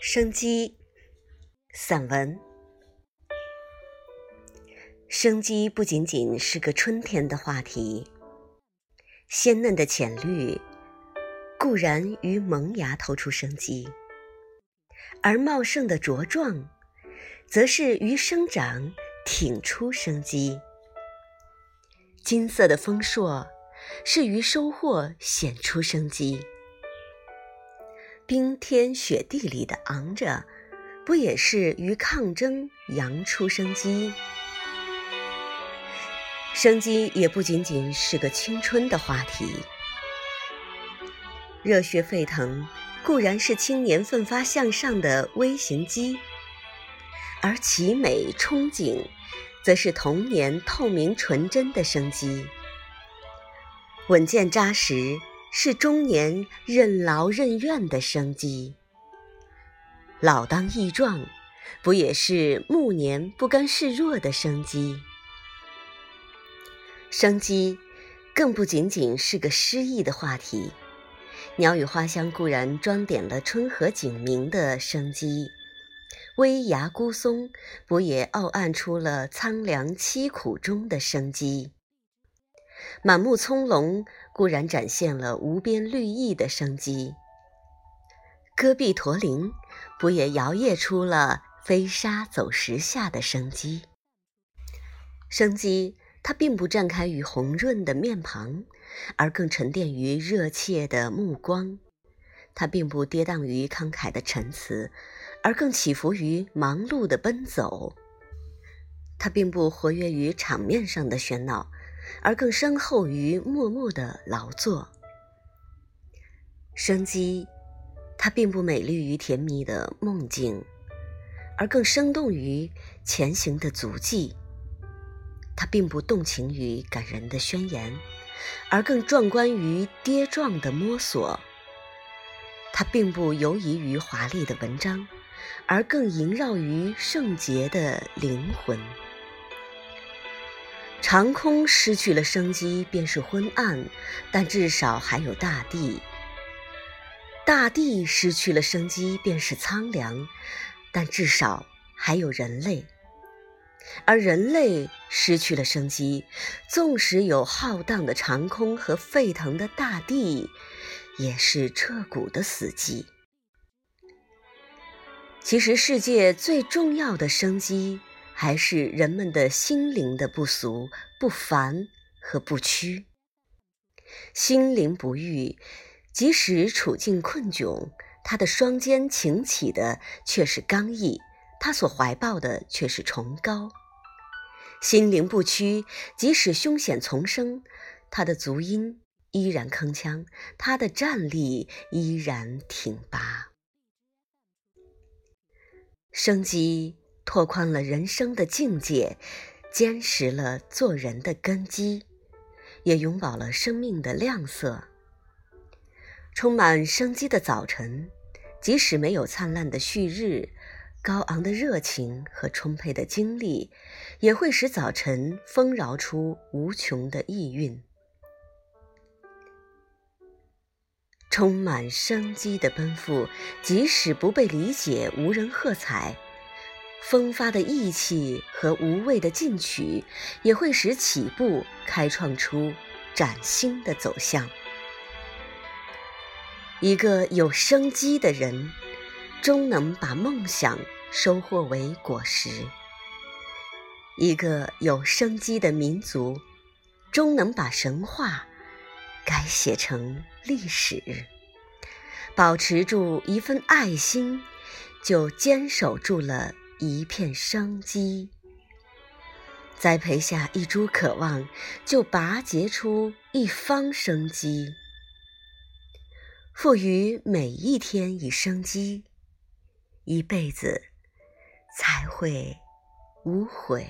生机，散文。生机不仅仅是个春天的话题，鲜嫩的浅绿固然于萌芽透出生机，而茂盛的茁壮，则是于生长挺出生机。金色的丰硕，是于收获显出生机。冰天雪地里的昂着，不也是于抗争扬出生机？生机也不仅仅是个青春的话题。热血沸腾固然是青年奋发向上的微型机，而奇美憧憬，则是童年透明纯真的生机。稳健扎实。是中年任劳任怨的生机，老当益壮，不也是暮年不甘示弱的生机？生机更不仅仅是个诗意的话题。鸟语花香固然装点了春和景明的生机，微芽孤松不也傲岸出了苍凉凄苦中的生机？满目葱茏固然展现了无边绿意的生机，戈壁驼铃不也摇曳出了飞沙走石下的生机？生机它并不绽开于红润的面庞，而更沉淀于热切的目光；它并不跌宕于慷慨的陈词，而更起伏于忙碌的奔走；它并不活跃于场面上的喧闹。而更深厚于默默的劳作，生机，它并不美丽于甜蜜的梦境，而更生动于前行的足迹；它并不动情于感人的宣言，而更壮观于跌撞的摸索；它并不游移于华丽的文章，而更萦绕于圣洁的灵魂。长空失去了生机，便是昏暗；但至少还有大地。大地失去了生机，便是苍凉；但至少还有人类。而人类失去了生机，纵使有浩荡的长空和沸腾的大地，也是彻骨的死寂。其实，世界最重要的生机。还是人们的心灵的不俗、不凡和不屈。心灵不育，即使处境困窘，他的双肩擎起的却是刚毅，他所怀抱的却是崇高。心灵不屈，即使凶险丛生，他的足音依然铿锵，他的站立依然挺拔。生机。拓宽了人生的境界，坚实了做人的根基，也永葆了生命的亮色。充满生机的早晨，即使没有灿烂的旭日，高昂的热情和充沛的精力，也会使早晨丰饶出无穷的意蕴。充满生机的奔赴，即使不被理解，无人喝彩。风发的意气和无畏的进取，也会使起步开创出崭新的走向。一个有生机的人，终能把梦想收获为果实；一个有生机的民族，终能把神话改写成历史。保持住一份爱心，就坚守住了。一片生机，栽培下一株渴望，就拔节出一方生机。赋予每一天以生机，一辈子才会无悔。